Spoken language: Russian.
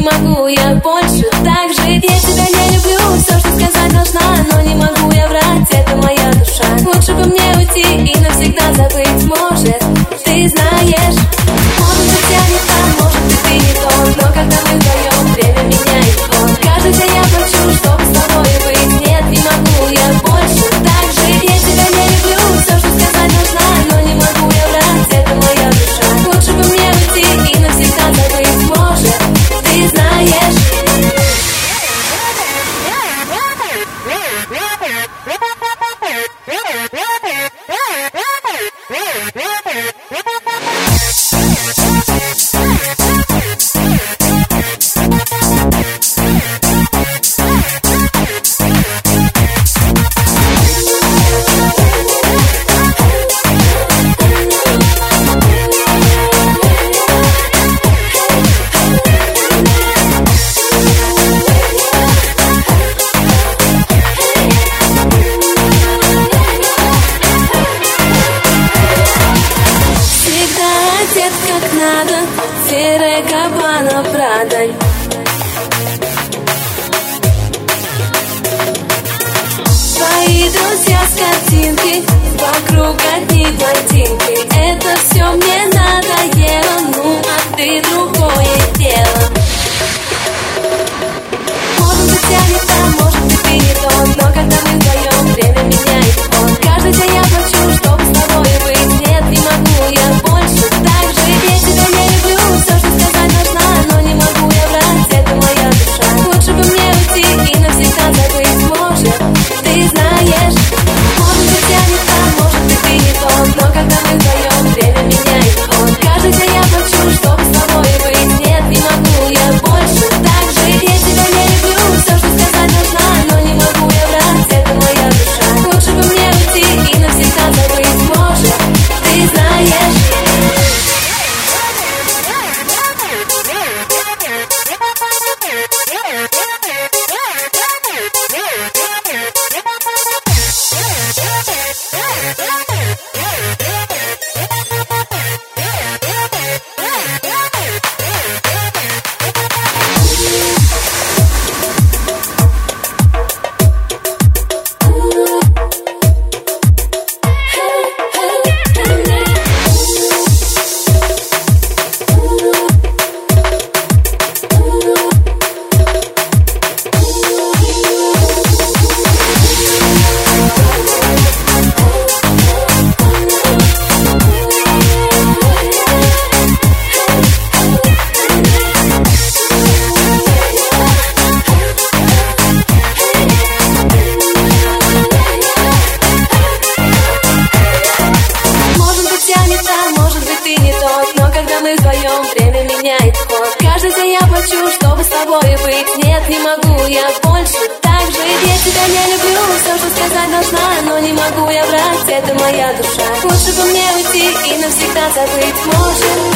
не могу я больше так жить. Я тебя не люблю, все, что сказать должна Но не могу я врать, это моя душа. Лучше бы мне уйти и навсегда забыть Может, ты знаешь. Ладно, Твои друзья с картинки Вокруг одни блондинки хочу, чтобы с тобой быть. Нет, не могу я больше так жить. Я тебя не люблю, все, что сказать должна Но не могу я врать, это моя душа. Лучше бы мне уйти и навсегда забыть. Может